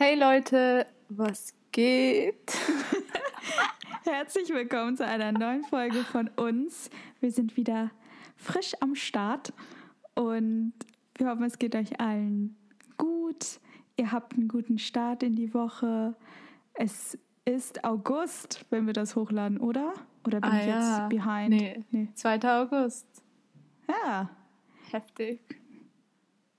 Hey Leute, was geht? Herzlich willkommen zu einer neuen Folge von uns. Wir sind wieder frisch am Start und wir hoffen, es geht euch allen gut. Ihr habt einen guten Start in die Woche. Es ist August, wenn wir das hochladen, oder? Oder bin Ah ich ja. jetzt behind? Nee, nee. 2. August. Ja. Heftig.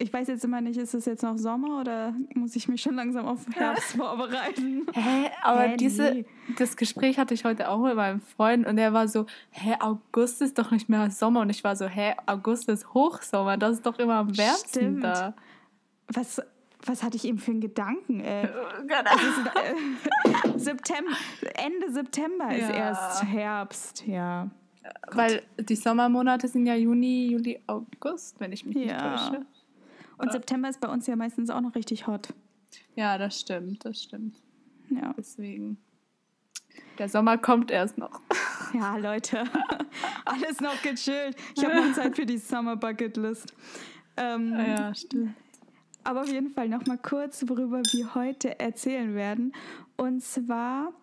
Ich weiß jetzt immer nicht, ist es jetzt noch Sommer oder muss ich mich schon langsam auf Herbst vorbereiten? Hä, aber Hä, diese, nee. das Gespräch hatte ich heute auch mit meinem Freund und er war so, hä, August ist doch nicht mehr Sommer und ich war so, hä, August ist Hochsommer, das ist doch immer am wärmsten Stimmt. da. Was, was hatte ich eben für einen Gedanken? Genau. Äh, September, Ende September ist Ja. erst Herbst, ja. Weil die Sommermonate sind ja Juni, Juli, August, wenn ich mich nicht Ja. täusche. Und September ist bei uns ja meistens auch noch richtig hot. Ja, das stimmt, das stimmt. Ja, Deswegen. Der Sommer kommt erst noch. ja Leute, alles noch gechillt. Ich habe noch Zeit für die Summer Bucket List. Ähm, Ja, stimmt. Aber auf jeden Fall noch mal kurz, worüber wir heute erzählen werden. Und zwar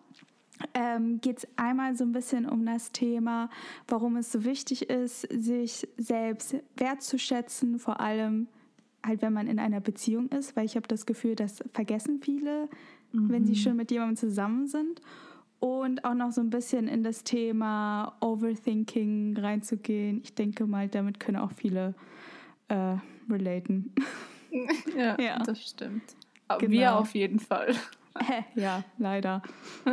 ähm, geht es einmal so ein bisschen um das Thema, warum es so wichtig ist, sich selbst wertzuschätzen, vor allem halt, wenn man in einer Beziehung ist, weil ich habe das Gefühl, das vergessen viele, wenn sie schon mit jemandem zusammen sind. Und auch noch so ein bisschen in das Thema Overthinking reinzugehen. Ich denke mal, damit können auch viele äh, relaten. Ja, Ja. das stimmt. Genau. wir auf jeden Fall. ja, leider.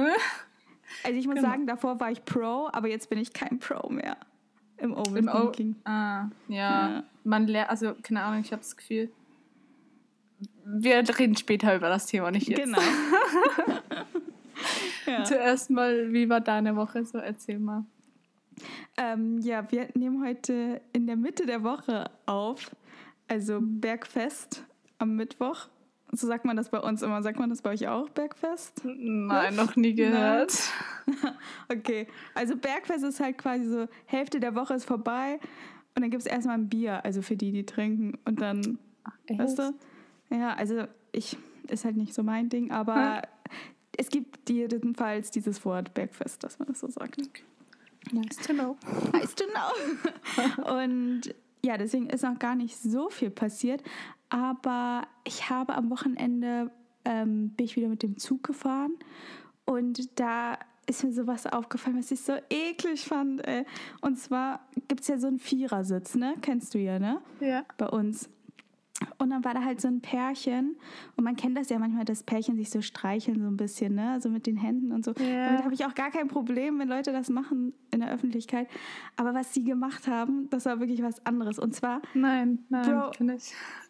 Also ich muss Genau. sagen, davor war ich Pro, aber jetzt bin ich kein Pro mehr im Im o Overthinking. ah, ja. Ja. Man lernt, also keine Ahnung, ich habe das Gefühl, wir reden später über das Thema, nicht jetzt. Genau. ja. Zuerst mal, wie war deine Woche? So, erzähl mal. Ähm, ja, wir nehmen heute in der Mitte der Woche auf, also Bergfest am Mittwoch. So sagt man das bei uns immer. Sagt man das bei euch auch, Bergfest? Nein, noch nie gehört. Okay, also Bergfest ist halt quasi so, Hälfte der Woche ist vorbei und dann gibt es erstmal ein Bier, also für die, die trinken. Und dann Weißt du? Ja, also ich ist halt nicht so mein Ding, aber es gibt jedenfalls dieses Wort Bergfest, dass man das so sagt. Nice to know. Nice to know. Und ja, deswegen ist noch gar nicht so viel passiert, aber ich habe am Wochenende ähm, bin ich wieder mit dem Zug gefahren und da ist mir sowas aufgefallen, was ich so eklig fand. Ey. Und zwar gibt es ja so einen Vierersitz, ne? Kennst du ja, ne? Ja. bei uns. Und dann war da halt so ein Pärchen. Und man kennt das ja manchmal, dass Pärchen sich so streicheln, so ein bisschen, ne? Also mit den Händen und so. Ja. Damit habe ich auch gar kein Problem, wenn Leute das machen in der Öffentlichkeit. Aber was sie gemacht haben, das war wirklich was anderes. Und zwar Nein, nein, Bro.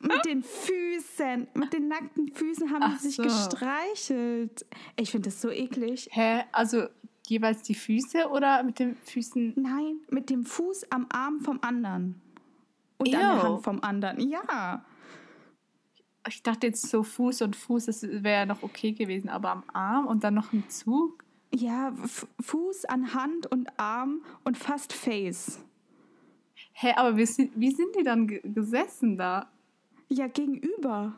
mit den Füßen, mit den nackten Füßen haben Ach die sich so. gestreichelt. Ich finde das so eklig. Hä? Also jeweils die Füße oder mit den Füßen? Nein, mit dem Fuß am Arm vom anderen. Und an der Ew. Hand vom anderen. Ja. Ich dachte jetzt so Fuß und Fuß, das wäre noch okay gewesen, aber am Arm und dann noch ein Zug? Ja, F Fuß an Hand und Arm und fast Face. Hä, aber wie sind, wie sind die dann ge gesessen da? Ja, gegenüber.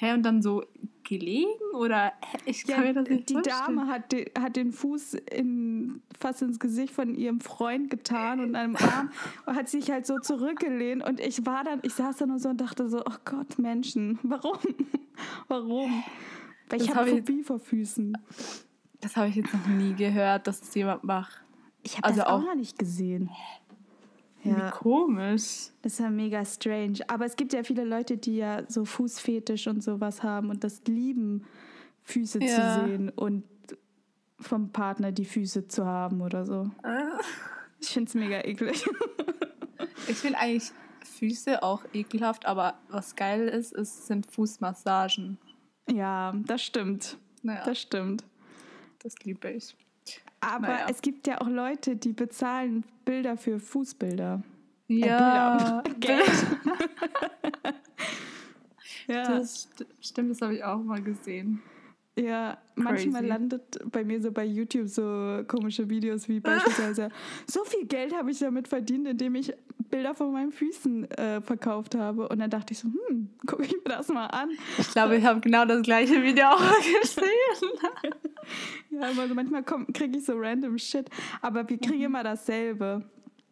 Hä, und dann so gelegen oder? Ich kann Ja, mir das nicht die vorstellen. Dame hat, de, hat den Fuß in, fast ins Gesicht von ihrem Freund getan und einem Arm und hat sich halt so zurückgelehnt. Und ich war dann, ich saß da nur so und dachte so, oh Gott, Menschen, warum? warum? Weil Das ich hab habe ich- Phobie vor Füßen. Das habe ich jetzt noch nie gehört, dass es jemand macht. Ich habe Also das auch auch- noch nicht gesehen. Wie Ja, komisch. das ist ja mega strange. Aber es gibt ja viele Leute, die ja so Fußfetisch und sowas haben und das lieben, Füße Ja. zu sehen und vom Partner die Füße zu haben oder so. Ich finde es mega eklig. Ich finde eigentlich Füße auch ekelhaft, aber was geil ist, ist sind Fußmassagen. ja, das stimmt. Naja, Das stimmt. das liebe ich. Aber Naja. es gibt ja auch Leute, die bezahlen Bilder für Fußbilder. Ja, Bilder. Geld. ja. das st stimmt, das habe ich auch mal gesehen. Ja, manchmal Crazy. landet bei mir so bei YouTube so komische Videos wie beispielsweise, so viel Geld habe ich damit verdient, indem ich Bilder von meinen Füßen äh, verkauft habe. Und dann dachte ich so, hm, gucke ich mir das mal an. Ich glaube, ich habe genau das gleiche Video auch gesehen. Ja, also manchmal kriege ich so random Shit, aber wir kriegen immer dasselbe.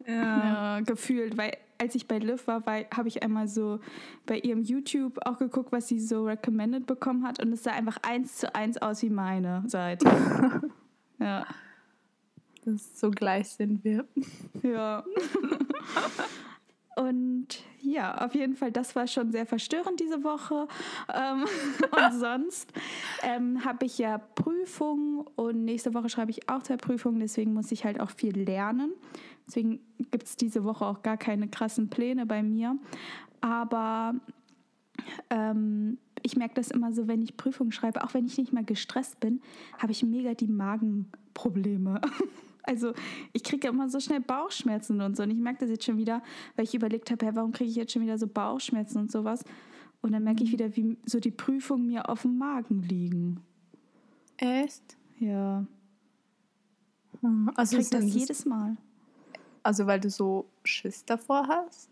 Ja. gefühlt, weil als ich bei Liv war, war habe ich einmal so bei ihrem YouTube auch geguckt, was sie so recommended bekommen hat und es sah einfach eins zu eins aus wie meine Seite. ja. Das so gleich sind wir. Ja. Und ja, auf jeden Fall, das war schon sehr verstörend diese Woche. Ähm, und sonst ähm, habe ich ja Prüfungen und nächste Woche schreibe ich auch zwei Prüfungen, deswegen muss ich halt auch viel lernen. Deswegen gibt es diese Woche auch gar keine krassen Pläne bei mir. Aber ähm, ich merke das immer so, wenn ich Prüfungen schreibe, auch wenn ich nicht mal gestresst bin, habe ich mega die Magenprobleme. Also ich kriege immer so schnell Bauchschmerzen und so. Und ich merke das jetzt schon wieder, weil ich überlegt habe, hey, warum kriege ich jetzt schon wieder so Bauchschmerzen und sowas. Und dann merke ich wieder, wie so die Prüfungen mir auf dem Magen liegen. Echt? Ja. Hm, Also ich kriege das jedes Mal. Also weil du so Schiss davor hast?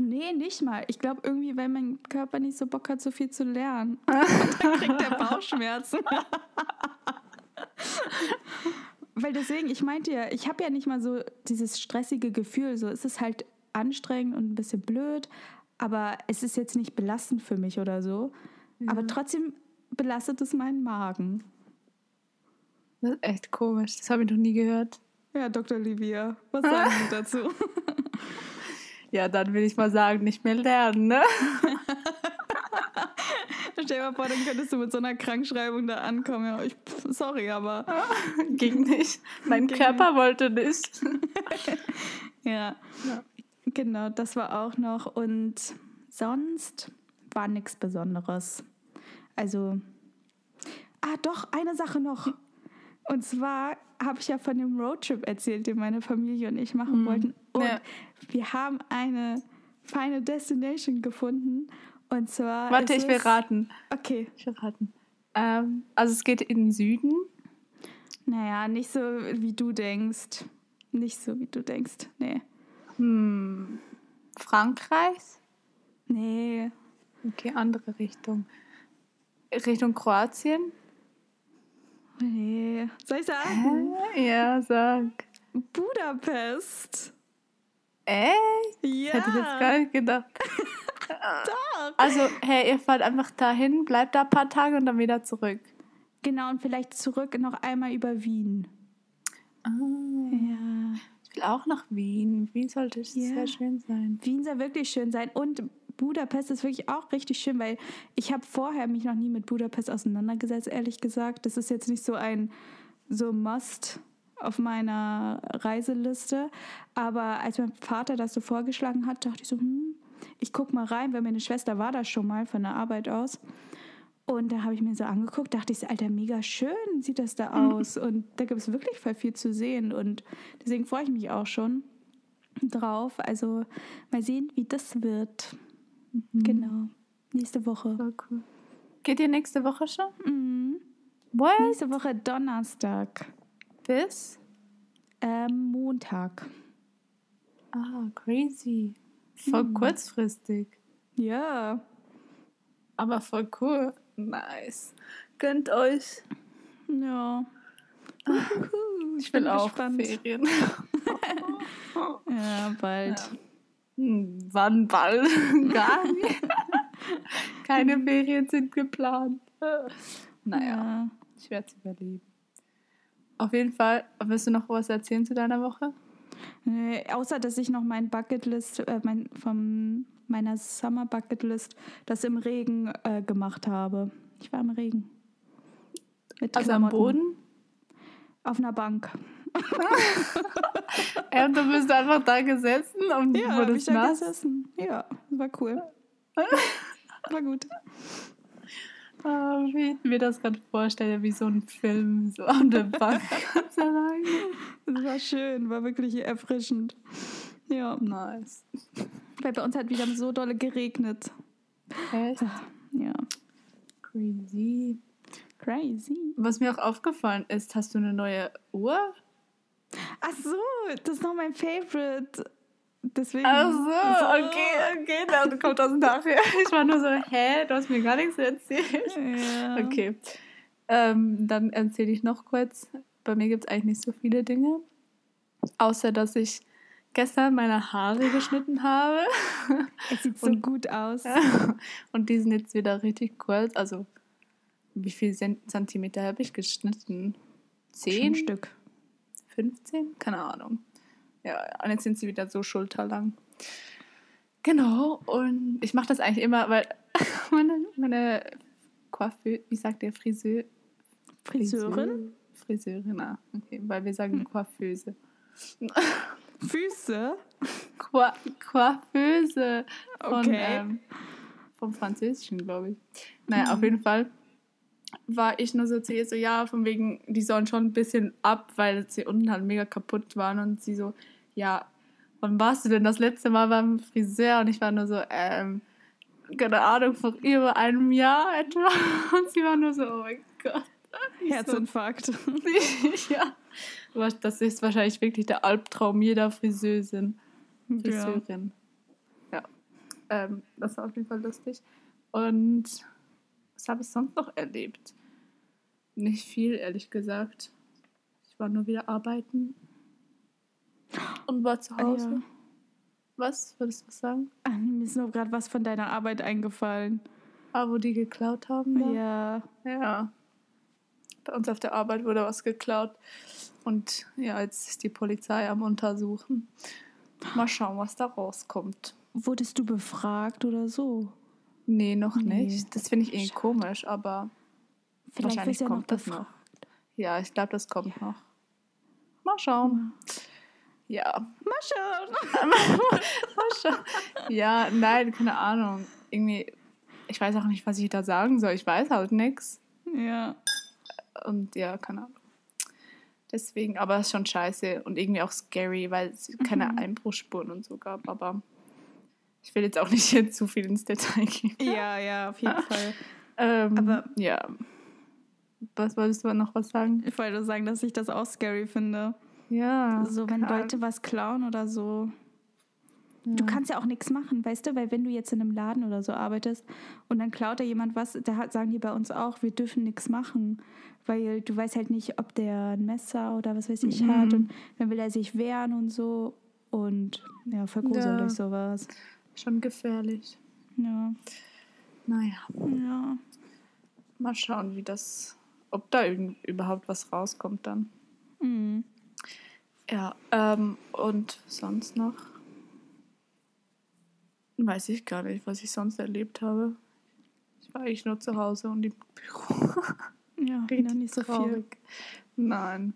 Nee, nicht mal. Ich glaube irgendwie, weil mein Körper nicht so Bock hat, so viel zu lernen. Und dann kriegt er Bauchschmerzen. weil deswegen, ich meinte ja, ich habe ja nicht mal so dieses stressige Gefühl. So, es ist halt anstrengend und ein bisschen blöd, aber es ist jetzt nicht belastend für mich oder so. Aber trotzdem belastet es meinen Magen. Das ist echt komisch. Das habe ich noch nie gehört. Ja, Dr. Livia, was sagen Sie dazu? Ja, dann will ich mal sagen, nicht mehr lernen, ne? Stell dir mal vor, dann könntest du mit so einer Krankschreibung da ankommen. Ja, ich, pff, sorry, aber Ging nicht. Mein Ging Körper wollte nicht. ja. Ja. Genau, das war auch noch. Und sonst war nichts Besonderes. Also, ah, doch, eine Sache noch. Und zwar habe ich ja von dem Roadtrip erzählt, den meine Familie und ich machen wollten. Und Ja. wir haben eine feine Destination gefunden. Und zwar. Warte, ich will raten. Okay. Ich will raten. Ähm, also es geht in den Süden. Naja, nicht so wie du denkst. Nicht so wie du denkst. Nee. Hm. Frankreich? Nee. Okay, andere Richtung. Richtung Kroatien? Nee. Soll ich sagen? Ja, sag. Budapest. Echt? Ja. Hätte ich jetzt gar nicht gedacht. Doch. Also, hey, ihr fahrt einfach dahin, bleibt da ein paar Tage und dann wieder zurück. Genau, und vielleicht zurück noch einmal über Wien. Ah, Ja. ich will auch nach Wien. Wien sollte Ja. sehr schön sein. Wien soll wirklich schön sein. Und Budapest ist wirklich auch richtig schön, weil ich habe vorher mich noch nie mit Budapest auseinandergesetzt, ehrlich gesagt. Das ist jetzt nicht so ein so Must auf meiner Reiseliste. Aber als mein Vater das so vorgeschlagen hat, dachte ich so, hm, ich guck mal rein, weil meine Schwester war da schon mal von der Arbeit aus. Und da habe ich mir so angeguckt, dachte ich Alter, mega schön sieht das da aus. Und da gibt es wirklich voll viel zu sehen. Und deswegen freue ich mich auch schon drauf. Also mal sehen, wie das wird. Genau. Nächste Woche. Voll cool. Geht ihr nächste Woche schon? Mhm. What? Nächste Woche Donnerstag. Bis? Ähm, Montag. Ah, crazy. Voll kurzfristig. Ja. Aber voll cool. Nice. Gönnt euch. Ja. Ich will bin auch gespannt. Ferien. Ja, bald. Hm, wann bald? Gar nicht. Keine Ferien sind geplant. Naja, Ja. ich werde es überleben. Auf jeden Fall, willst du noch was erzählen zu deiner Woche? Nee, außer, dass ich noch mein Bucketlist, äh, mein, von meiner Summer Bucketlist, das im Regen äh, gemacht habe. Ich war im Regen. Mit Also am Klamotten. Boden? Auf einer Bank. Ja, du bist einfach da gesessen und Ja, hab ich wurdest da nass. gesessen. Ja, war cool. War gut. Ah, wie ich mir das gerade vorstelle, wie so ein Film, so an der Bank. Ganz alleine. Es war schön, war wirklich erfrischend. Ja, Nice. weil bei uns hat wieder so dolle geregnet. Echt? Ja. Crazy. Crazy. Was mir auch aufgefallen ist, hast du eine neue Uhr? Ach so, das ist noch mein Favorite. Deswegen. Ach so, okay, okay, dann kommt das nachher. Ich war nur so, hä, du hast mir gar nichts erzählt. Ja. Okay, ähm, dann erzähle ich noch kurz. Bei mir gibt es eigentlich nicht so viele Dinge, außer dass ich gestern meine Haare geschnitten habe. Es sieht so Und- gut aus. Und die sind jetzt wieder richtig kurz. Also, wie viel Zent- Zentimeter habe ich geschnitten? Zehn? Stück. 15? Keine Ahnung. Ja, und jetzt sind sie wieder so schulterlang. Genau, und ich mache das eigentlich immer, weil meine, meine Coiffeur, wie sagt der Friseur? Friseurin? Friseurin, ah, okay, weil wir sagen Coiffeuse. Füße? Qua Coiffeuse von, Okay. ähm, vom Französischen, glaube ich. Naja, auf jeden Fall war ich nur so zu ihr so, ja, von wegen, die sollen schon ein bisschen ab, weil sie unten halt mega kaputt waren und sie so, ja, wann warst du denn das letzte Mal beim Friseur? Und ich war nur so, ähm, keine Ahnung, vor über einem Jahr etwa. Und sie war nur so, oh mein Gott. Ich so, Herzinfarkt. ja. Aber Das ist wahrscheinlich wirklich der Albtraum jeder Friseurin. Ja. Friseurin. Ja. Ähm, das war auf jeden Fall lustig. Und was habe ich sonst noch erlebt? Nicht viel, ehrlich gesagt. Ich war nur wieder arbeiten. Und war zu Ah, Hause. ja. Was? Würdest du was sagen? Ah, Mir ist nur gerade was von deiner Arbeit eingefallen. Ah, wo die geklaut haben? Da? Ja. Ja. Bei uns auf der Arbeit wurde was geklaut. Und ja, jetzt ist die Polizei am Untersuchen. Mal schauen, was da rauskommt. Wurdest du befragt oder so? Nee, noch Nee. nicht. Das finde ich irgendwie komisch, aber Vielleicht wahrscheinlich ja kommt das noch. Ja, ich glaube, das kommt noch. Mal schauen. Ja. Mal schauen. Mal schauen. Ja, nein, keine Ahnung. Irgendwie, ich weiß auch nicht, was ich da sagen soll. Ich weiß halt nichts. Ja. Und ja, keine Ahnung. Deswegen, aber es ist schon scheiße und irgendwie auch scary, weil es keine Mhm. Einbruchsspuren und so gab. Aber ich will jetzt auch nicht jetzt zu viel ins Detail gehen. Ja, ja, auf jeden Fall. Ähm, Aber- ja. Was wolltest du noch was sagen? Ich wollte sagen, dass ich das auch scary finde. Ja. So, wenn keine Leute was klauen oder so. Ahnung. Du kannst ja auch nichts machen, weißt du? Weil wenn du jetzt in einem Laden oder so arbeitest und dann klaut da jemand was, da hat- sagen die bei uns auch, wir dürfen nichts machen. Weil du weißt halt nicht, ob der ein Messer oder was weiß ich Mhm. hat. Und dann will er sich wehren und so. Und ja, voll gruselig Ja. sowas. Schon gefährlich. Ja, Naja, ja. mal schauen, wie das, ob da irgend, überhaupt was rauskommt dann. Mhm. Ja, ähm, und sonst noch? Weiß ich gar nicht, was ich sonst erlebt habe. Ich war eigentlich nur zu Hause und im Büro. Ja, Richtig nicht so viel. traurig. Nein.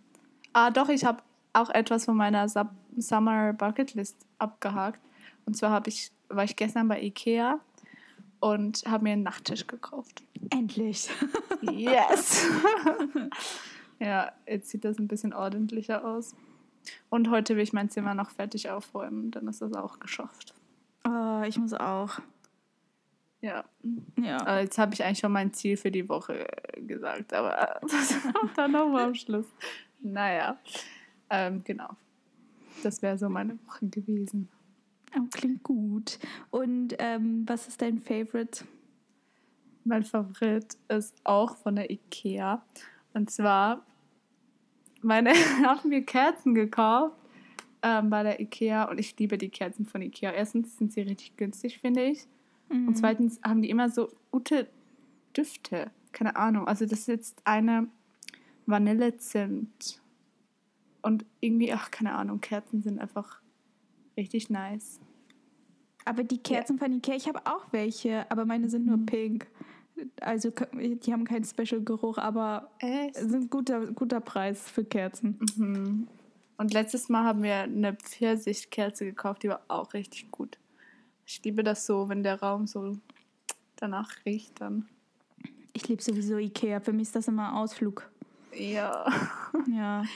Ah, doch, ich habe auch etwas von meiner Sub Summer Bucket List abgehakt. Und zwar habe ich, war ich gestern bei Ikea und habe mir einen Nachttisch gekauft. Endlich. Yes! ja, jetzt sieht das ein bisschen ordentlicher aus. Und heute will ich mein Zimmer noch fertig aufräumen, dann ist das auch geschafft. Oh, ich muss auch. Ja, Ja. aber jetzt habe ich eigentlich schon mein Ziel für die Woche gesagt, aber das kommt dann nochmal am Schluss. Naja, ähm, genau. Das wäre so meine Woche gewesen. Oh, klingt gut. Und ähm, was ist dein Favorite? Mein Favorit ist auch von der Ikea. Und zwar, meine haben mir Kerzen gekauft ähm, bei der Ikea. Und ich liebe die Kerzen von Ikea. Erstens sind sie richtig günstig, finde ich. Mhm. Und zweitens haben die immer so gute Düfte. Keine Ahnung. Also das ist jetzt eine Vanillezimt. Und irgendwie, ach, keine Ahnung, Kerzen sind einfach richtig nice. Aber die Kerzen von Ikea, ich habe auch welche, aber meine sind nur Mhm. pink. Also die haben keinen Special-Geruch, aber Echt? sind guter, guter Preis für Kerzen. Mhm. Und letztes Mal haben wir eine Pfirsichkerze gekauft, die war auch richtig gut. Ich liebe das so, wenn der Raum so danach riecht dann. Ich liebe sowieso Ikea. Für mich ist das immer Ausflug. Ja. Ja.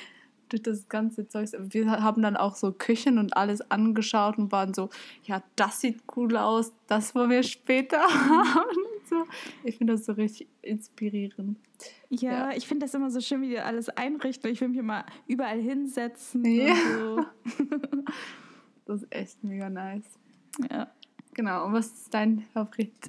Durch das ganze Zeug. Wir haben dann auch so Küchen und alles angeschaut und waren so, ja, das sieht cool aus, das wollen wir später haben. So. Ich finde das so richtig inspirierend. Ja, ja. ich finde das immer so schön, wie die alles einrichten. Ich will mich immer überall hinsetzen. Ja. So. das ist echt mega nice. Ja. Genau, und was ist dein Favorit?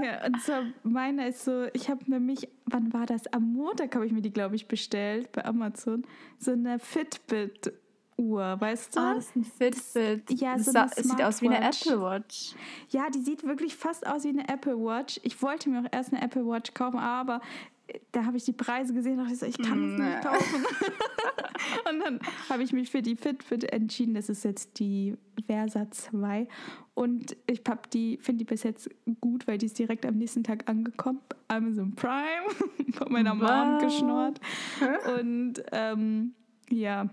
Ja, und zwar meiner ist so, ich habe mir mich, wann war das? Am Montag habe ich mir die, glaube ich, bestellt bei Amazon. So eine Fitbit Uhr, weißt du? Ah, das ist ein Fitbit. Ja, so das sieht aus wie eine Apple Watch. Ja, die sieht wirklich fast aus wie eine Apple Watch. Ich wollte mir auch erst eine Apple Watch kaufen, aber da habe ich die Preise gesehen und dachte ich kann es nicht kaufen. und dann habe ich mich für die Fitbit entschieden. Das ist jetzt die Versa 2. Und ich die, finde die bis jetzt gut, weil die ist direkt am nächsten Tag angekommen. Amazon Prime von meiner wow. Mom geschnurrt. Und ähm, ja,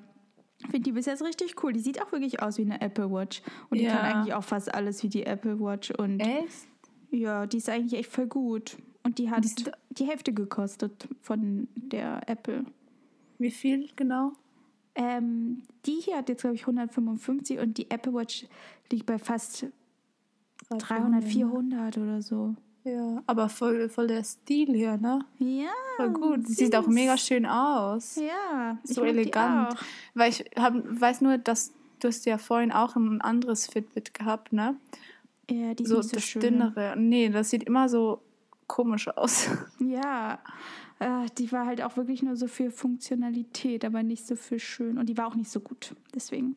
finde die bis jetzt richtig cool. Die sieht auch wirklich aus wie eine Apple Watch. Und die ja. kann eigentlich auch fast alles wie die Apple Watch. Und echt? Ja, die ist eigentlich echt voll gut. Und die hat die, die Hälfte gekostet von der Apple. Wie viel genau? Ähm, die hier hat jetzt, glaube ich, 155 und die Apple Watch liegt bei fast 300, 400 oder so. Ja, aber voll, voll der Stil hier, ne? Ja. Voll gut. Sie sieht auch mega schön aus. Ja. So elegant. Weil ich hab, weiß nur, dass du hast ja vorhin auch ein anderes Fitbit gehabt, ne? Ja, die so, so das schön. dünnere. Nee, das sieht immer so komisch aus. Ja. Äh, die war halt auch wirklich nur so für Funktionalität, aber nicht so für schön. Und die war auch nicht so gut. Deswegen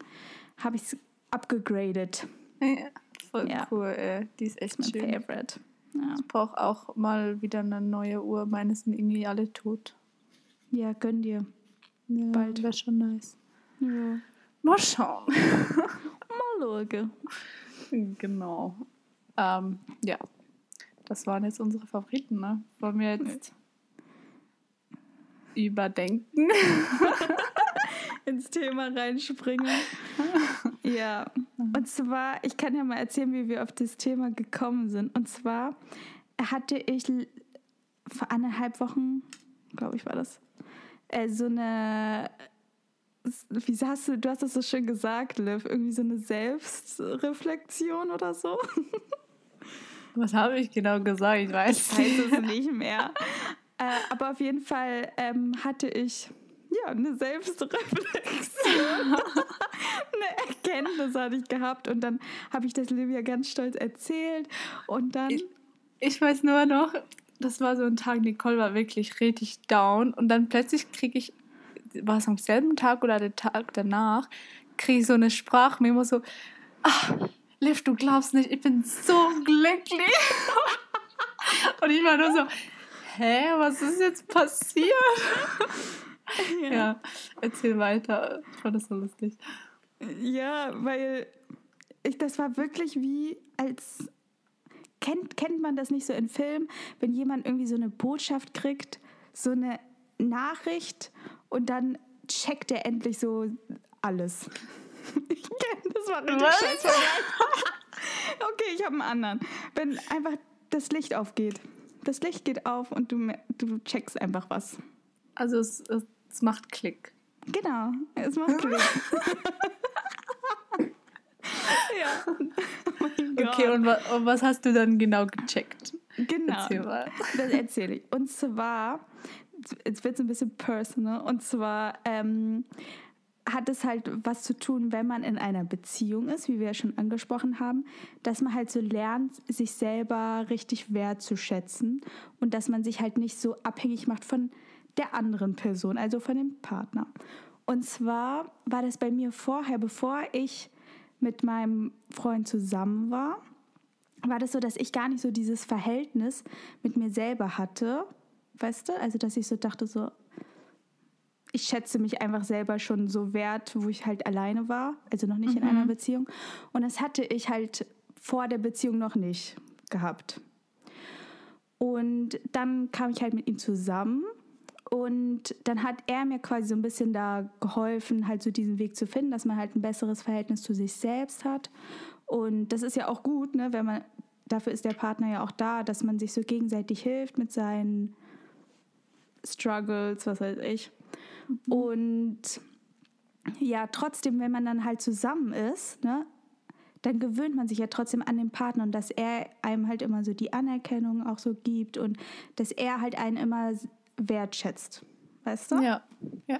habe ich es abgegradet. Ja, voll ja. cool, ey. Die ist echt das ist mein schön. Favorite. Ja. Ich brauche auch mal wieder eine neue Uhr. Meine sind irgendwie alle tot. Ja, gönn dir. Ja, Bald. Wäre schon nice. Ja. Mal schauen. mal schauen. Genau. Ähm, ja. Das waren jetzt unsere Favoriten, ne? Wollen wir jetzt überdenken? ins Thema reinspringen. ja. Und zwar, ich kann ja mal erzählen, wie wir auf das Thema gekommen sind. Und zwar hatte ich vor anderthalb Wochen, glaube ich, war das, äh, so eine wie hast du, du hast das so schön gesagt, Liv, irgendwie so eine Selbstreflexion oder so. Was habe ich genau gesagt? Ich weiß, ich weiß es nicht mehr. äh, aber auf jeden Fall ähm, hatte ich ja, eine Selbstreflexion, eine Erkenntnis hatte ich gehabt und dann habe ich das Livia ganz stolz erzählt und dann... Ich, ich weiß nur noch, das war so ein Tag, Nicole war wirklich richtig down und dann plötzlich kriege ich, war es am selben Tag oder der Tag danach, kriege ich so eine Sprachmemo so, ach, Liv, du glaubst nicht, ich bin so glücklich. und ich war nur so, hä, was ist jetzt passiert? ja. ja, erzähl weiter. Ich fand das so lustig. Ja, weil ich, das war wirklich wie als kennt, kennt man das nicht so in Filmen, wenn jemand irgendwie so eine Botschaft kriegt, so eine Nachricht und dann checkt er endlich so alles. Ich kenne das war richtig scheiße. okay, ich habe einen anderen. Wenn einfach das Licht aufgeht. Das Licht geht auf und du, du checkst einfach was. Also es, es es macht Klick. Genau, es macht Klick. ja. Oh okay, und, wa und, was hast du dann genau gecheckt? Genau. Erzähl mal. Das erzähle ich. Und zwar, jetzt wird es ein bisschen personal, und zwar ähm, hat es halt was zu tun, wenn man in einer Beziehung ist, wie wir ja schon angesprochen haben, dass man halt so lernt, sich selber richtig wertzuschätzen und dass man sich halt nicht so abhängig macht von der anderen Person, also von dem Partner. Und zwar war das bei mir vorher, bevor ich mit meinem Freund zusammen war, war das so, dass ich gar nicht so dieses Verhältnis mit mir selber hatte, weißt du? Also, dass ich so dachte, so, ich schätze mich einfach selber schon so wert, wo ich halt alleine war, also noch nicht mhm. in einer mhm. Beziehung. Und das hatte ich halt vor der Beziehung noch nicht gehabt. Und dann kam ich halt mit ihm zusammen und dann hat er mir quasi so ein bisschen da geholfen, halt so diesen Weg zu finden, dass man halt ein besseres Verhältnis zu sich selbst hat. Und das ist ja auch gut, ne, wenn man, dafür ist der Partner ja auch da, dass man sich so gegenseitig hilft mit seinen Struggles, was weiß ich. Mhm. Und ja, trotzdem, wenn man dann halt zusammen ist, ne, dann gewöhnt man sich ja trotzdem an den Partner und dass er einem halt immer so die Anerkennung auch so gibt und dass er halt einen immer wertschätzt. Weißt du? Ja. ja.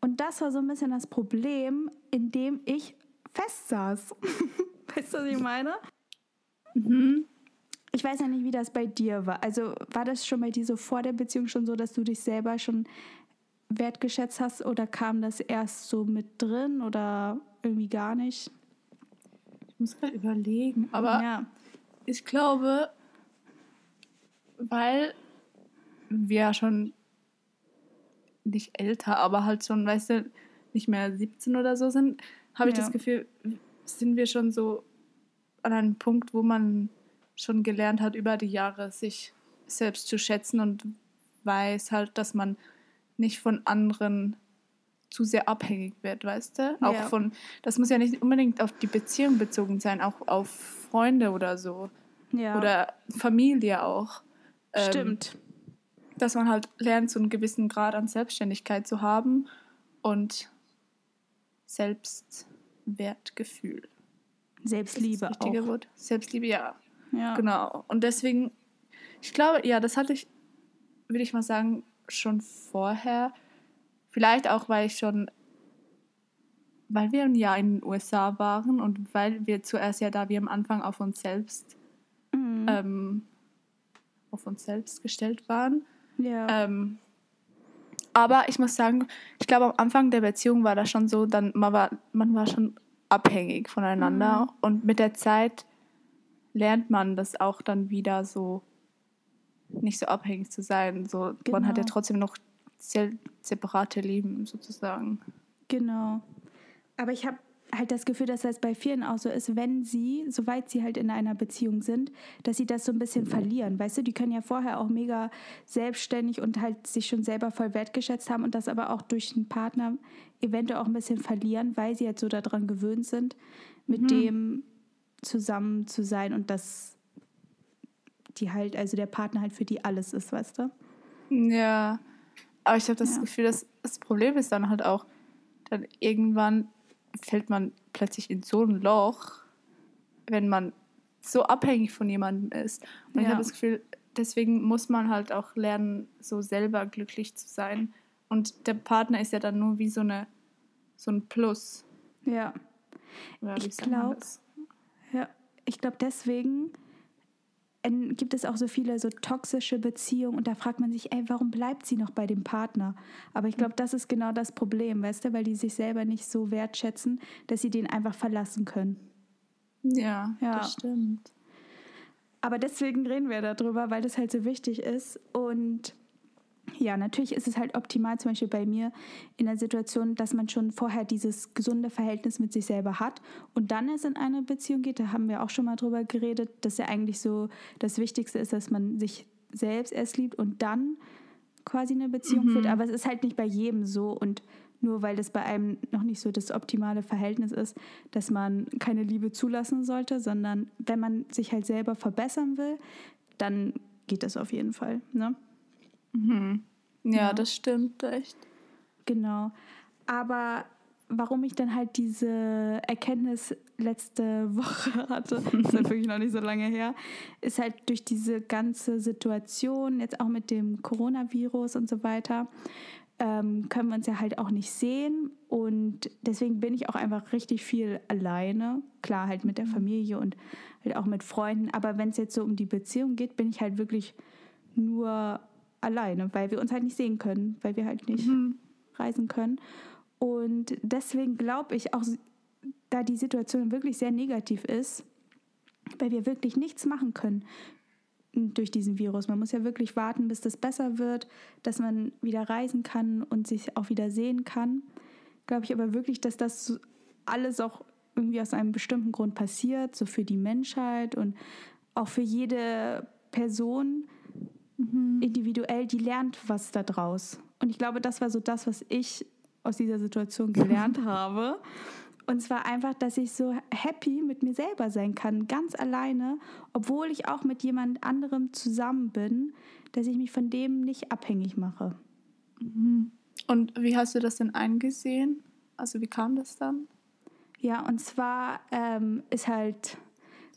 Und das war so ein bisschen das Problem, in dem ich festsaß. weißt du, was ich meine? Mhm. Ich weiß ja nicht, wie das bei dir war. Also war das schon bei dir so vor der Beziehung schon so, dass du dich selber schon wertgeschätzt hast oder kam das erst so mit drin oder irgendwie gar nicht? Ich muss gerade überlegen, aber ja. ich glaube, weil wir ja schon nicht älter, aber halt schon, weißt du, nicht mehr 17 oder so sind, habe ich ja. das Gefühl, sind wir schon so an einem Punkt, wo man schon gelernt hat, über die Jahre sich selbst zu schätzen und weiß halt, dass man nicht von anderen zu sehr abhängig wird, weißt du? Auch ja. von, das muss ja nicht unbedingt auf die Beziehung bezogen sein, auch auf Freunde oder so. Ja. Oder Familie auch. Ähm, Stimmt. Ähm, dass man halt lernt, so einen gewissen Grad an Selbstständigkeit zu haben und Selbstwertgefühl. Selbstliebe das das auch. Wort. Selbstliebe, ja. ja. Genau. Und deswegen, ich glaube, ja, das hatte ich, würde ich mal sagen, schon vorher. Vielleicht auch, weil ich schon, weil wir ein Jahr in den USA waren und weil wir zuerst ja da wie am Anfang auf uns selbst, mhm. ähm, auf uns selbst gestellt waren. Ja. Ähm, aber ich muss sagen, ich glaube, am Anfang der Beziehung war das schon so, dann man war, man war schon abhängig voneinander. Mhm. Und mit der Zeit lernt man das auch dann wieder so nicht so abhängig zu sein. So, genau. Man hat ja genau. trotzdem noch separate Leben sozusagen. Genau. Aber ich habe halt das Gefühl, dass das bei vielen auch so ist, wenn sie, soweit sie halt in einer Beziehung sind, dass sie das so ein bisschen verlieren. Weißt du, die können ja vorher auch mega selbstständig und halt sich schon selber voll wertgeschätzt haben und das aber auch durch einen Partner eventuell auch ein bisschen verlieren, weil sie halt so daran gewöhnt sind, mit mhm. dem zusammen zu sein und dass die halt, also der Partner halt für die alles ist, weißt du? Ja, aber ich habe das ja. Gefühl, dass das Problem ist dann halt auch, dann irgendwann fällt man plötzlich in so ein Loch, wenn man so abhängig von jemandem ist. Und ja. ich habe das Gefühl, deswegen muss man halt auch lernen, so selber glücklich zu sein. Und der Partner ist ja dann nur wie so eine so ein Plus. Ja. Oder ich glaube, ja, ich glaube deswegen gibt es auch so viele so toxische Beziehungen und da fragt man sich, ey, warum bleibt sie noch bei dem Partner? Aber ich glaube, das ist genau das Problem, weißt du, weil die sich selber nicht so wertschätzen, dass sie den einfach verlassen können. Ja, ja. das stimmt. Aber deswegen reden wir darüber, weil das halt so wichtig ist und ja, natürlich ist es halt optimal, zum Beispiel bei mir in der Situation, dass man schon vorher dieses gesunde Verhältnis mit sich selber hat und dann es in eine Beziehung geht. Da haben wir auch schon mal drüber geredet, dass ja eigentlich so das Wichtigste ist, dass man sich selbst erst liebt und dann quasi eine Beziehung mhm. führt. Aber es ist halt nicht bei jedem so und nur weil das bei einem noch nicht so das optimale Verhältnis ist, dass man keine Liebe zulassen sollte, sondern wenn man sich halt selber verbessern will, dann geht das auf jeden Fall. Ne? Mhm. Ja, ja, das stimmt echt. Genau. Aber warum ich dann halt diese Erkenntnis letzte Woche hatte, ist halt wirklich noch nicht so lange her, ist halt durch diese ganze Situation, jetzt auch mit dem Coronavirus und so weiter, ähm, können wir uns ja halt auch nicht sehen. Und deswegen bin ich auch einfach richtig viel alleine. Klar, halt mit der mhm. Familie und halt auch mit Freunden. Aber wenn es jetzt so um die Beziehung geht, bin ich halt wirklich nur alleine, weil wir uns halt nicht sehen können, weil wir halt nicht mhm. reisen können. Und deswegen glaube ich, auch da die Situation wirklich sehr negativ ist, weil wir wirklich nichts machen können durch diesen Virus. Man muss ja wirklich warten, bis das besser wird, dass man wieder reisen kann und sich auch wieder sehen kann. Glaube ich aber wirklich, dass das alles auch irgendwie aus einem bestimmten Grund passiert, so für die Menschheit und auch für jede Person, mhm. individuell, die lernt was da draus. Und ich glaube, das war so das, was ich aus dieser Situation gelernt habe. Und zwar einfach, dass ich so happy mit mir selber sein kann, ganz alleine, obwohl ich auch mit jemand anderem zusammen bin, dass ich mich von dem nicht abhängig mache. Mhm. Und wie hast du das denn eingesehen? Also wie kam das dann? Ja, und zwar ähm, ist halt,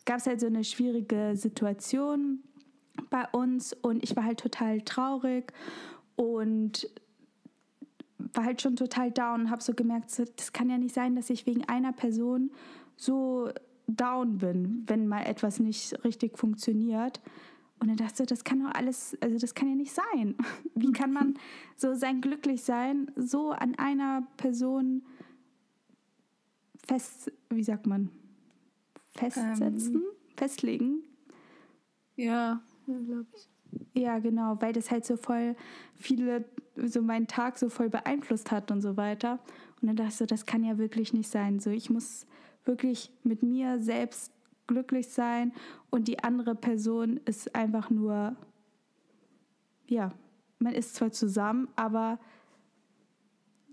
gab es halt so eine schwierige Situation bei uns und ich war halt total traurig und war halt schon total down und habe so gemerkt, das kann ja nicht sein, dass ich wegen einer Person so down bin, wenn mal etwas nicht richtig funktioniert. Und dann dachte ich, das kann doch alles, also das kann ja nicht sein. Wie kann man so sein glücklich sein, so an einer Person fest, wie sagt man, festsetzen, ähm, festlegen? Ja, ja glaube ich. Ja, genau, weil das halt so voll viele, so meinen Tag so voll beeinflusst hat und so weiter. Und dann dachte ich so, das kann ja wirklich nicht sein. So, ich muss wirklich mit mir selbst glücklich sein und die andere Person ist einfach nur, ja, man ist zwar zusammen, aber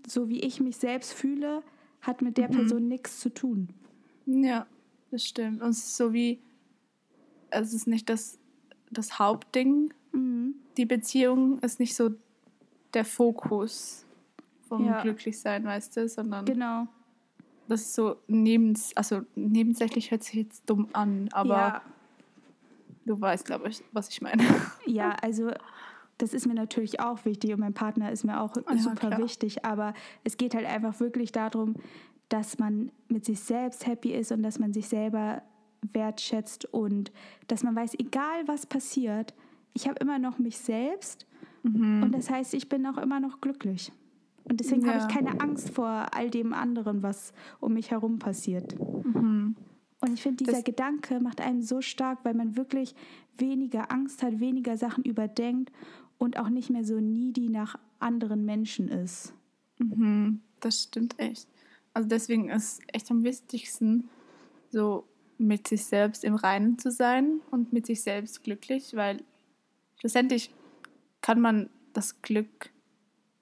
so wie ich mich selbst fühle, hat mit der mhm. Person nichts zu tun. Ja, das stimmt. Und es ist so wie, es ist nicht das, das Hauptding. Mhm. Die Beziehung ist nicht so der Fokus vom ja. Glücklichsein, weißt du, sondern. Genau das ist so nebens, also nebensächlich hört sich jetzt dumm an, aber ja. du weißt, glaube ich, was ich meine. Ja, also das ist mir natürlich auch wichtig und mein Partner ist mir auch ja, super klar. wichtig, aber es geht halt einfach wirklich darum, dass man mit sich selbst happy ist und dass man sich selber wertschätzt und dass man weiß, egal was passiert, ich habe immer noch mich selbst mhm. und das heißt, ich bin auch immer noch glücklich. Und deswegen ja. habe ich keine Angst vor all dem anderen, was um mich herum passiert. Mhm. Und ich finde, dieser das Gedanke macht einen so stark, weil man wirklich weniger Angst hat, weniger Sachen überdenkt und auch nicht mehr so needy nach anderen Menschen ist. Mhm. Das stimmt echt. Also deswegen ist echt am wichtigsten, so mit sich selbst im Reinen zu sein und mit sich selbst glücklich, weil schlussendlich kann man das Glück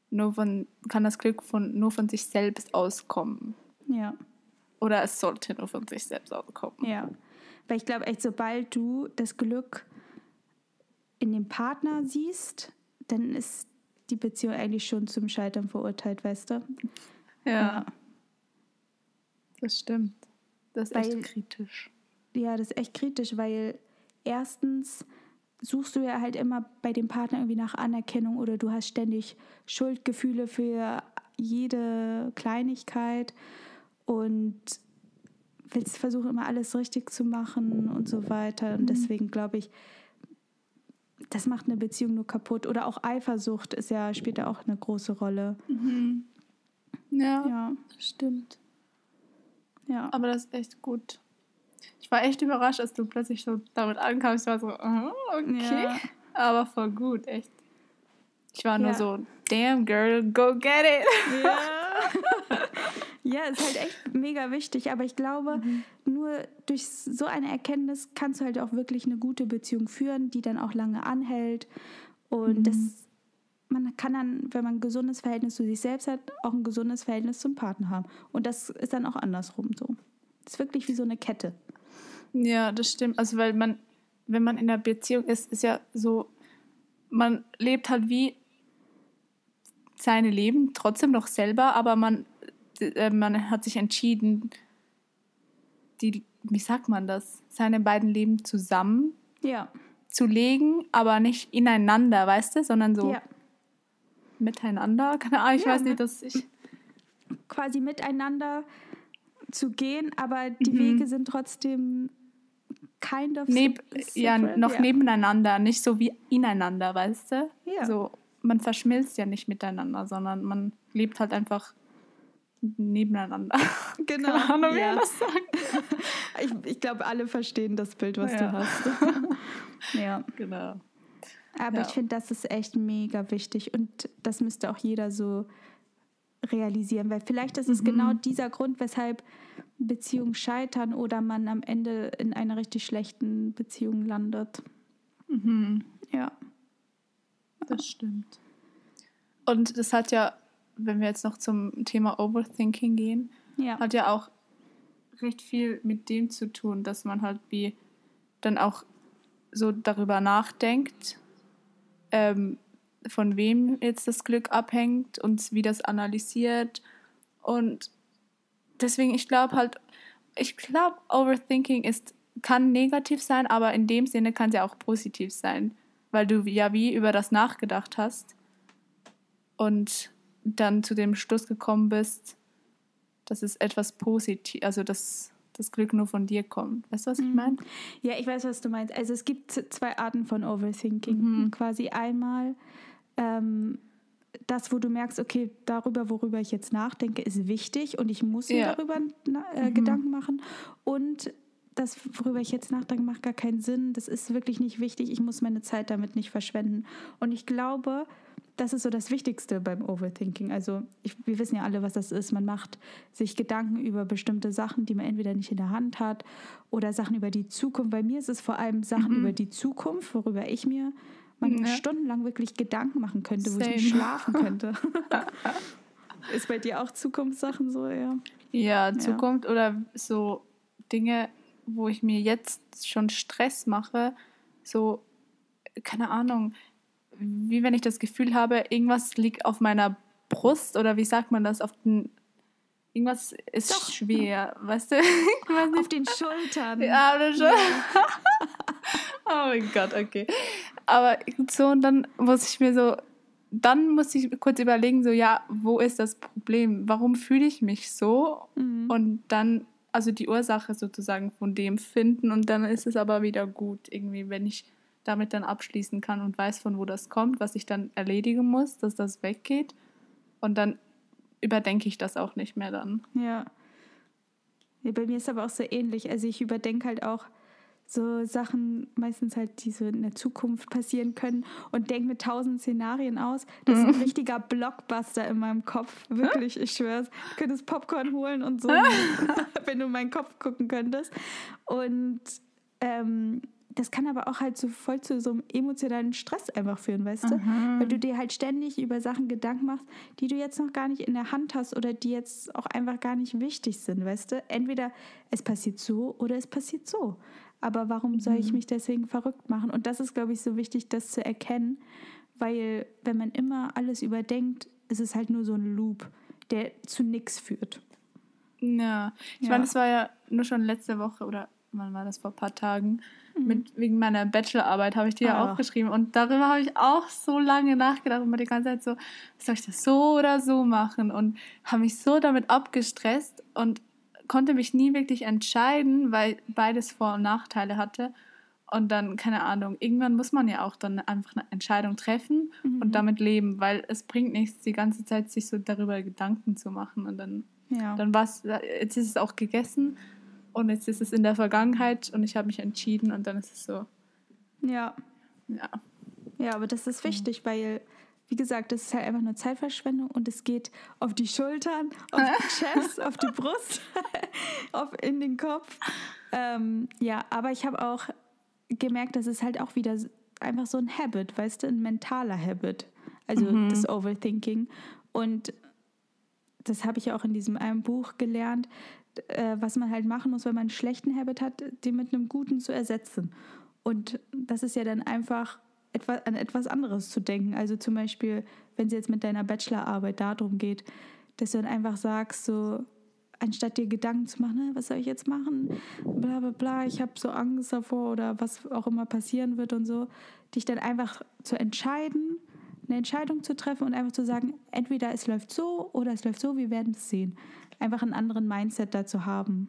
nur von, kann das Glück von, nur von sich selbst auskommen. Ja. Oder es sollte nur von sich selbst auskommen. Ja. Weil ich glaube echt, sobald du das Glück in dem Partner siehst, dann ist die Beziehung eigentlich schon zum Scheitern verurteilt, weißt du? Ja. ja. Das stimmt. Das ist weil, echt kritisch. Ja, das ist echt kritisch, weil erstens suchst du ja halt immer bei dem Partner irgendwie nach Anerkennung oder du hast ständig Schuldgefühle für jede Kleinigkeit und willst versuchen immer alles richtig zu machen und so weiter. Und mhm. deswegen glaube ich, das macht eine Beziehung nur kaputt. Oder auch Eifersucht ist ja, spielt ja auch eine große Rolle. Mhm. Ja, ja, stimmt. Ja. Aber das ist echt gut. Ich war echt überrascht, als du plötzlich so damit ankamst. Ich war so, oh, okay. Ja. Aber voll gut, echt. Ich war nur ja. so, damn girl, go get it. Ja. ja, ist halt echt mega wichtig. Aber ich glaube, mhm. nur durch so eine Erkenntnis kannst du halt auch wirklich eine gute Beziehung führen, die dann auch lange anhält. Und mhm. das, man kann dann, wenn man ein gesundes Verhältnis zu sich selbst hat, auch ein gesundes Verhältnis zum Partner haben. Und das ist dann auch andersrum so. Das ist wirklich wie so eine Kette. Ja, das stimmt. Also, weil man, wenn man in einer Beziehung ist, ist ja so, man lebt halt wie seine Leben trotzdem noch selber, aber man, äh, man hat sich entschieden, die, wie sagt man das, seine beiden Leben zusammen ja. zu legen, aber nicht ineinander, weißt du, sondern so ja. Miteinander. Keine Ahnung, ich ja, weiß nicht, dass ich. Quasi miteinander zu gehen, aber die mhm. Wege sind trotzdem kind of Neb Ja, noch ja. nebeneinander, nicht so wie ineinander, weißt du? Ja. So, man verschmilzt ja nicht miteinander, sondern man lebt halt einfach nebeneinander. Genau. Keine Ahnung, ja. wie das sagt. ich ich glaube, alle verstehen das Bild, was ja. du hast. ja. Genau. Aber ja. ich finde, das ist echt mega wichtig und das müsste auch jeder so realisieren, weil vielleicht ist es mhm. genau dieser Grund, weshalb Beziehungen scheitern oder man am Ende in einer richtig schlechten Beziehung landet. Mhm. Ja. Das stimmt. Und das hat ja, wenn wir jetzt noch zum Thema Overthinking gehen, ja. hat ja auch recht viel mit dem zu tun, dass man halt wie dann auch so darüber nachdenkt, ähm, von wem jetzt das Glück abhängt und wie das analysiert. Und deswegen, ich glaube halt, ich glaube, Overthinking ist, kann negativ sein, aber in dem Sinne kann es ja auch positiv sein, weil du ja wie über das nachgedacht hast und dann zu dem Schluss gekommen bist, dass es etwas positiv, also dass das Glück nur von dir kommt. Weißt du, was ich Mhm. meine? Ja, ich weiß, was du meinst. Also es gibt zwei Arten von Overthinking. Mhm. Quasi einmal ähm, das, wo du merkst, okay, darüber, worüber ich jetzt nachdenke, ist wichtig und ich muss mir Ja. darüber äh, Mhm. Gedanken machen. Und das, worüber ich jetzt nachdenke, macht gar keinen Sinn. Das ist wirklich nicht wichtig. Ich muss meine Zeit damit nicht verschwenden. Und ich glaube, das ist so das Wichtigste beim Overthinking. Also ich, wir wissen ja alle, was das ist. Man macht sich Gedanken über bestimmte Sachen, die man entweder nicht in der Hand hat oder Sachen über die Zukunft. Bei mir ist es vor allem Sachen Mhm. über die Zukunft, worüber ich mir manchmal Ja. stundenlang wirklich Gedanken machen könnte, wo ich Same. nicht schlafen könnte. ist bei dir auch Zukunftssachen so, ja? Ja, Zukunft oder so Dinge, wo ich mir jetzt schon Stress mache, so, keine Ahnung, wie wenn ich das Gefühl habe, irgendwas liegt auf meiner Brust oder wie sagt man das, auf den, irgendwas ist Doch, schwer, weißt du? Auf den Schultern. Ja, oder schon. oh mein Gott, okay. Aber so, und dann muss ich mir so, dann muss ich kurz überlegen, so, ja, wo ist das Problem? Warum fühle ich mich so? Mhm. Und dann, also die Ursache sozusagen von dem finden und dann ist es aber wieder gut, irgendwie, wenn ich damit dann abschließen kann und weiß, von wo das kommt, was ich dann erledigen muss, dass das weggeht. Und dann überdenke ich das auch nicht mehr dann. Ja. ja. Bei mir ist aber auch so ähnlich. Also ich überdenke halt auch so Sachen, meistens halt, die so in der Zukunft passieren können und denke mir tausend Szenarien aus. Das ist ein richtiger Blockbuster in meinem Kopf. Wirklich, ich schwör's. Du könntest Popcorn holen und so, wenn du in meinen Kopf gucken könntest. Und ähm, das kann aber auch halt so voll zu so einem emotionalen Stress einfach führen, weißt du? Weil du dir halt ständig über Sachen Gedanken machst, die du jetzt noch gar nicht in der Hand hast oder die jetzt auch einfach gar nicht wichtig sind, weißt du? Entweder es passiert so oder es passiert so. Aber warum soll ich mich deswegen verrückt machen? Und das ist, glaube ich, so wichtig, das zu erkennen, weil wenn man immer alles überdenkt, ist es halt nur so ein Loop, der zu nichts führt. Ja, ich Ja. meine, das war ja nur schon letzte Woche oder wann war das vor ein paar Tagen? Mit, wegen meiner Bachelorarbeit habe ich die ja Ah. auch geschrieben und darüber habe ich auch so lange nachgedacht und mir die ganze Zeit so, soll ich das so oder so machen? Und habe mich so damit abgestresst und konnte mich nie wirklich entscheiden, weil beides Vor- und Nachteile hatte. Und dann, keine Ahnung, irgendwann muss man ja auch dann einfach eine Entscheidung treffen und damit leben, weil es bringt nichts, die ganze Zeit sich so darüber Gedanken zu machen und dann Ja. dann war es, jetzt ist es auch gegessen und jetzt ist es in der Vergangenheit und ich habe mich entschieden und dann ist es so, ja. ja. Ja, aber das ist wichtig, weil, wie gesagt, das ist halt einfach nur Zeitverschwendung und es geht auf die Schultern, auf die Chest, auf die Brust, auf in den Kopf. Ähm, ja, aber ich habe auch gemerkt, dass es halt auch wieder einfach so ein Habit, weißt du, ein mentaler Habit. Also das Overthinking. Und das habe ich auch in diesem einen Buch gelernt, äh, was man halt machen muss, wenn man einen schlechten Habit hat, den mit einem guten zu ersetzen. Und das ist ja dann einfach etwa, an etwas anderes zu denken. Also zum Beispiel, wenn es jetzt mit deiner Bachelorarbeit darum geht, dass du dann einfach sagst, so, anstatt dir Gedanken zu machen, "Ne, was soll ich jetzt machen, bla bla bla, ich habe so Angst davor oder was auch immer passieren wird und so, dich dann einfach zu entscheiden, eine Entscheidung zu treffen und einfach zu sagen, entweder es läuft so oder es läuft so, wir werden es sehen. Einfach einen anderen Mindset dazu haben.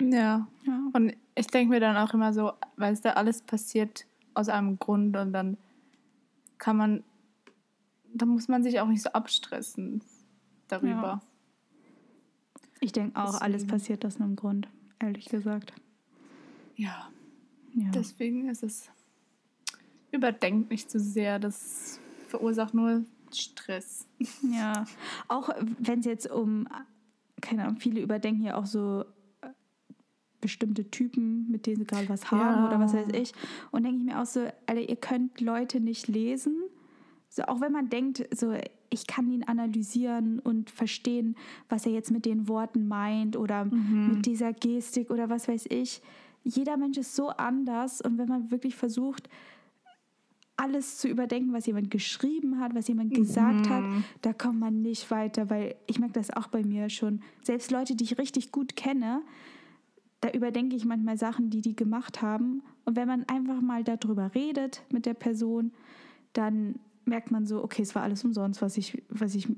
Ja. Ja. Und ich denke mir dann auch immer so, weißt du, alles passiert aus einem Grund und dann kann man, da muss man sich auch nicht so abstressen darüber. Ja. Ich denke auch, alles Deswegen. passiert aus einem Grund, ehrlich gesagt. Ja. Ja. Deswegen ist es, überdenkt nicht zu sehr, das verursacht nur Stress. Ja, auch wenn es jetzt um, keine Ahnung, viele überdenken ja auch so äh, bestimmte Typen, mit denen sie gerade was haben Ja. oder was weiß ich. Und denke ich mir auch so, Alter, ihr könnt Leute nicht lesen. So, auch wenn man denkt, so, ich kann ihn analysieren und verstehen, was er jetzt mit den Worten meint oder mit dieser Gestik oder was weiß ich. Jeder Mensch ist so anders und wenn man wirklich versucht, alles zu überdenken, was jemand geschrieben hat, was jemand gesagt Mhm. hat, da kommt man nicht weiter, weil ich merke das auch bei mir schon. Selbst Leute, die ich richtig gut kenne, da überdenke ich manchmal Sachen, die die gemacht haben. Und wenn man einfach mal darüber redet mit der Person, dann merkt man so, okay, es war alles umsonst, was ich, was ich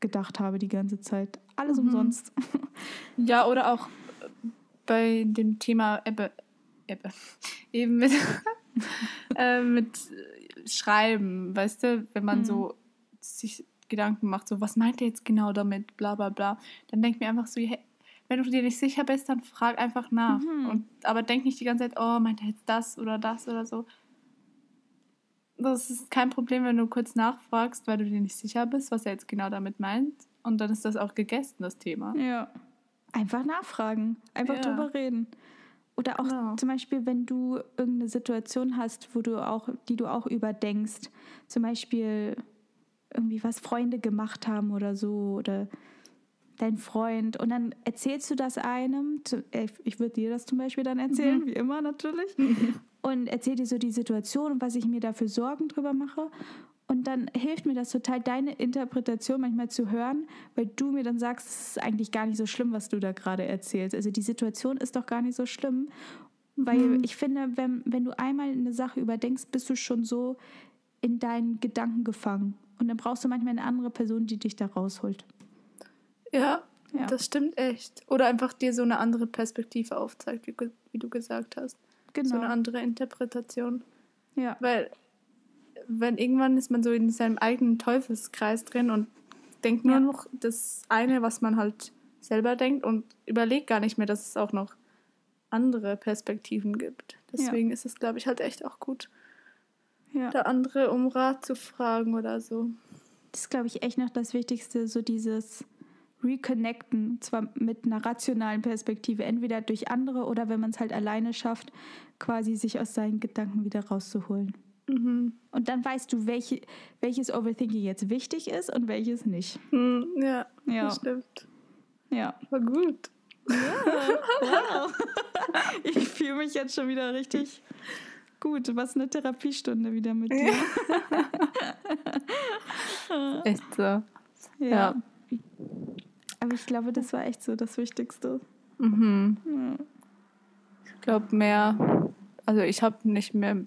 gedacht habe die ganze Zeit. Alles Mhm. umsonst. Ja, oder auch bei dem Thema Ebbe, Ebbe eben mit, äh, mit Schreiben, weißt du, wenn man Mhm. so sich Gedanken macht, so was meint er jetzt genau damit, bla bla bla, dann denk mir einfach so, hey, wenn du dir nicht sicher bist, dann frag einfach nach. Mhm. Und, aber denk nicht die ganze Zeit, oh, meint er jetzt das oder das oder so. Das ist kein Problem, wenn du kurz nachfragst, weil du dir nicht sicher bist, was er jetzt genau damit meint. Und dann ist das auch gegessen, das Thema. Ja. Einfach nachfragen, einfach Ja. drüber reden. Oder auch Genau. zum Beispiel, wenn du irgendeine Situation hast, wo du auch, die du auch überdenkst, zum Beispiel irgendwie was Freunde gemacht haben oder so oder dein Freund und dann erzählst du das einem, äh, ich würde dir das zum Beispiel dann erzählen, Mhm. wie immer natürlich, und erzähl dir so die Situation und was ich mir dafür Sorgen drüber mache. Und dann hilft mir das total, deine Interpretation manchmal zu hören, weil du mir dann sagst, es ist eigentlich gar nicht so schlimm, was du da gerade erzählst. Also die Situation ist doch gar nicht so schlimm, weil Mhm. ich finde, wenn, wenn du einmal eine Sache überdenkst, bist du schon so in deinen Gedanken gefangen. Und dann brauchst du manchmal eine andere Person, die dich da rausholt. Ja, Ja. das stimmt echt. Oder einfach dir so eine andere Perspektive aufzeigt, wie, wie du gesagt hast. Genau. So eine andere Interpretation. ja. Weil, wenn irgendwann ist man so in seinem eigenen Teufelskreis drin und denkt nur Ja. noch das eine, was man halt selber denkt und überlegt gar nicht mehr, dass es auch noch andere Perspektiven gibt. Deswegen ist es, glaube ich, halt echt auch gut, ja. da andere um Rat zu fragen oder so. Das ist, glaube ich, echt noch das Wichtigste, so dieses Reconnecten, und zwar mit einer rationalen Perspektive, entweder durch andere oder wenn man es halt alleine schafft, quasi sich aus seinen Gedanken wieder rauszuholen. Mhm. Und dann weißt du, welche, welches Overthinking jetzt wichtig ist und welches nicht. Hm, ja, Ja. das stimmt. Ja. War gut. Wow. Ich fühle mich jetzt schon wieder richtig gut. Was eine Therapiestunde wieder mit dir. Echt so. Ja. Ja. Aber ich glaube, das war echt so das Wichtigste. Mhm. Ja. Ich glaube mehr, also ich habe nicht mehr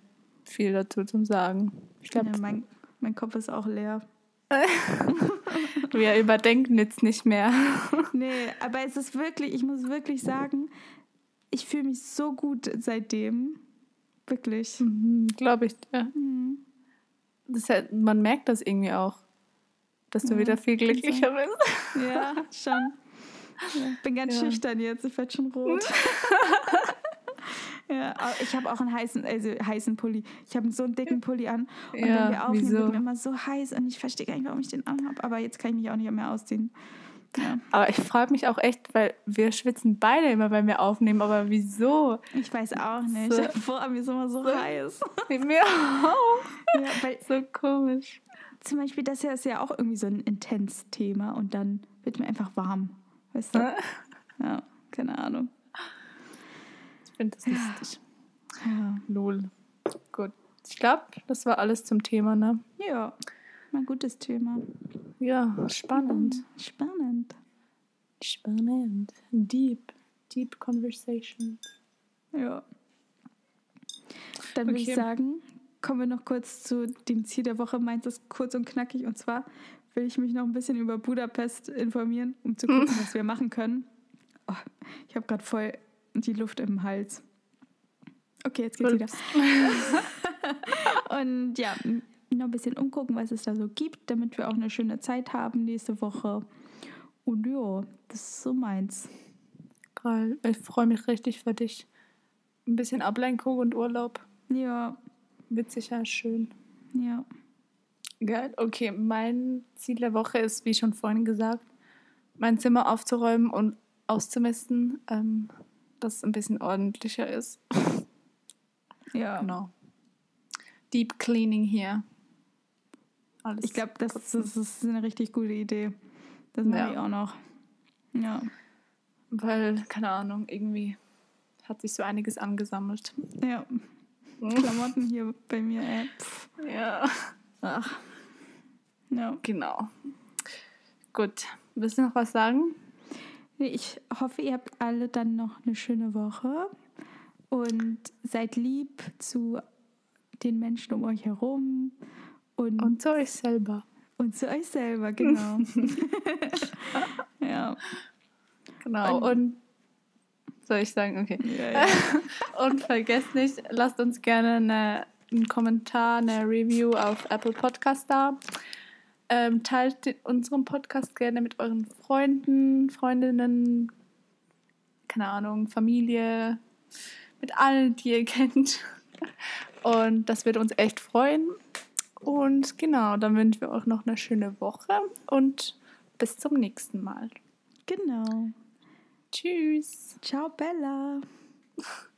viel dazu zu sagen. Ich glaube, Ja, mein, mein Kopf ist auch leer. wir überdenken jetzt nicht mehr. Nee, aber es ist wirklich, ich muss wirklich sagen, ich fühle mich so gut seitdem. Wirklich. Mhm, glaube ich. Ja. Mhm. Das ja, man merkt das irgendwie auch, dass du Ja, wieder viel glücklicher bist. Ja, schon. Ja, bin ganz Ja. schüchtern jetzt, ich werde schon rot. Ja, ich habe auch einen heißen, also heißen Pulli. Ich habe so einen dicken Pulli an. Und Ja, wenn wir aufnehmen, wieso? wird mir immer so heiß und ich verstehe gar nicht, warum ich den anhabe. Aber jetzt kann ich mich auch nicht mehr ausziehen. Ja. Aber ich frage mich auch echt, weil wir schwitzen beide immer, wenn wir aufnehmen. Aber wieso? Ich weiß auch nicht. So. Vor mir ist immer so heiß. Mir auch. Ja, weil So komisch. zum Beispiel, das hier ist ja auch irgendwie so ein intens Thema und dann wird mir einfach warm. Weißt du? Ja, keine Ahnung. Ich finde das lustig. Ja, Lol. Gut. Ich glaube, das war alles zum Thema, ne? ja ein gutes Thema. Ja, spannend. Spannend. Spannend. Deep. Deep Conversation. Ja. Dann würde ich sagen, kommen wir noch kurz zu dem Ziel der Woche. Meint es kurz und knackig. Und zwar will ich mich noch ein bisschen über Budapest informieren, um zu gucken, was wir machen können. Oh, ich habe gerade voll die Luft im Hals. Okay, jetzt geht's wieder. Ups. Und ja, noch ein bisschen umgucken, was es da so gibt, damit wir auch eine schöne Zeit haben nächste Woche. Und ja, das ist so meins. Geil. Ich freue mich richtig für dich. Ein bisschen Ablenkung und Urlaub. Ja, Wird sicher schön. ja. Geil. Okay, mein Ziel der Woche ist, wie schon vorhin gesagt, mein Zimmer aufzuräumen und auszumisten, ähm, dass es ein bisschen ordentlicher ist. Ja. Genau. Deep Cleaning hier. Alles Ich glaube, das, das ist eine richtig gute Idee. Das mache Ja. ich auch noch. Ja. Weil, keine Ahnung, irgendwie hat sich so einiges angesammelt. Ja. Klamotten hier bei mir, ey. Pff. Ja. Ach. Ja. Genau. Gut. Willst du noch was sagen? Ich hoffe, ihr habt alle dann noch eine schöne Woche und seid lieb zu den Menschen um euch herum und, Und zu euch selber. und zu euch selber, genau. ja. Genau. Und- Und soll ich sagen, okay. Ja, ja. Und vergesst nicht, lasst uns gerne eine, einen Kommentar, eine Review auf Apple Podcast da. Ähm, teilt den, unseren Podcast gerne mit euren Freunden, Freundinnen, keine Ahnung, Familie, mit allen, die ihr kennt. Und das wird uns echt freuen. Und genau, dann wünschen wir euch noch eine schöne Woche und bis zum nächsten Mal. Genau. Tschüss. Ciao, Bella.